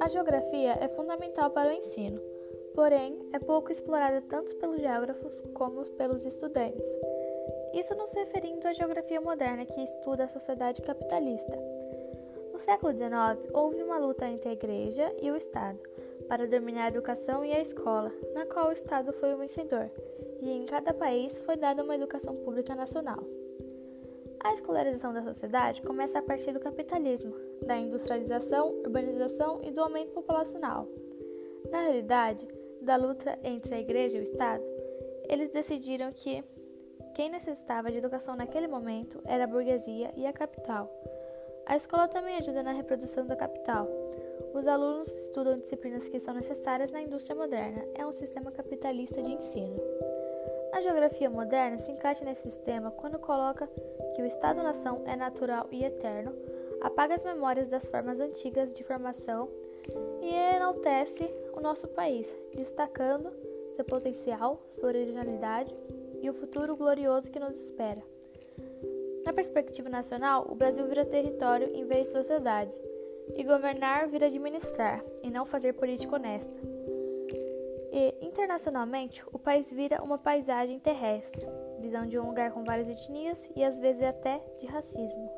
A geografia é fundamental para o ensino, porém é pouco explorada tanto pelos geógrafos como pelos estudantes. Isso nos referindo à geografia moderna que estuda a sociedade capitalista. No século XIX, houve uma luta entre a Igreja e o Estado para dominar a educação e a escola, na qual o Estado foi o vencedor, e em cada país foi dada uma educação pública nacional. A escolarização da sociedade começa a partir do capitalismo, da industrialização, urbanização e do aumento populacional. Na realidade, da luta entre a Igreja e o Estado, eles decidiram que quem necessitava de educação naquele momento era a burguesia e a capital. A escola também ajuda na reprodução da capital. Os alunos estudam disciplinas que são necessárias na indústria moderna. É um sistema capitalista de ensino. A geografia moderna se encaixa nesse sistema quando coloca que o Estado-nação é natural e eterno, apaga as memórias das formas antigas de formação e enaltece o nosso país, destacando seu potencial, sua originalidade e o futuro glorioso que nos espera. Na perspectiva nacional, o Brasil vira território em vez de sociedade, e governar vira administrar, e não fazer política honesta. E, internacionalmente, o país vira uma paisagem terrestre, visão de um lugar com várias etnias e às vezes até de racismo.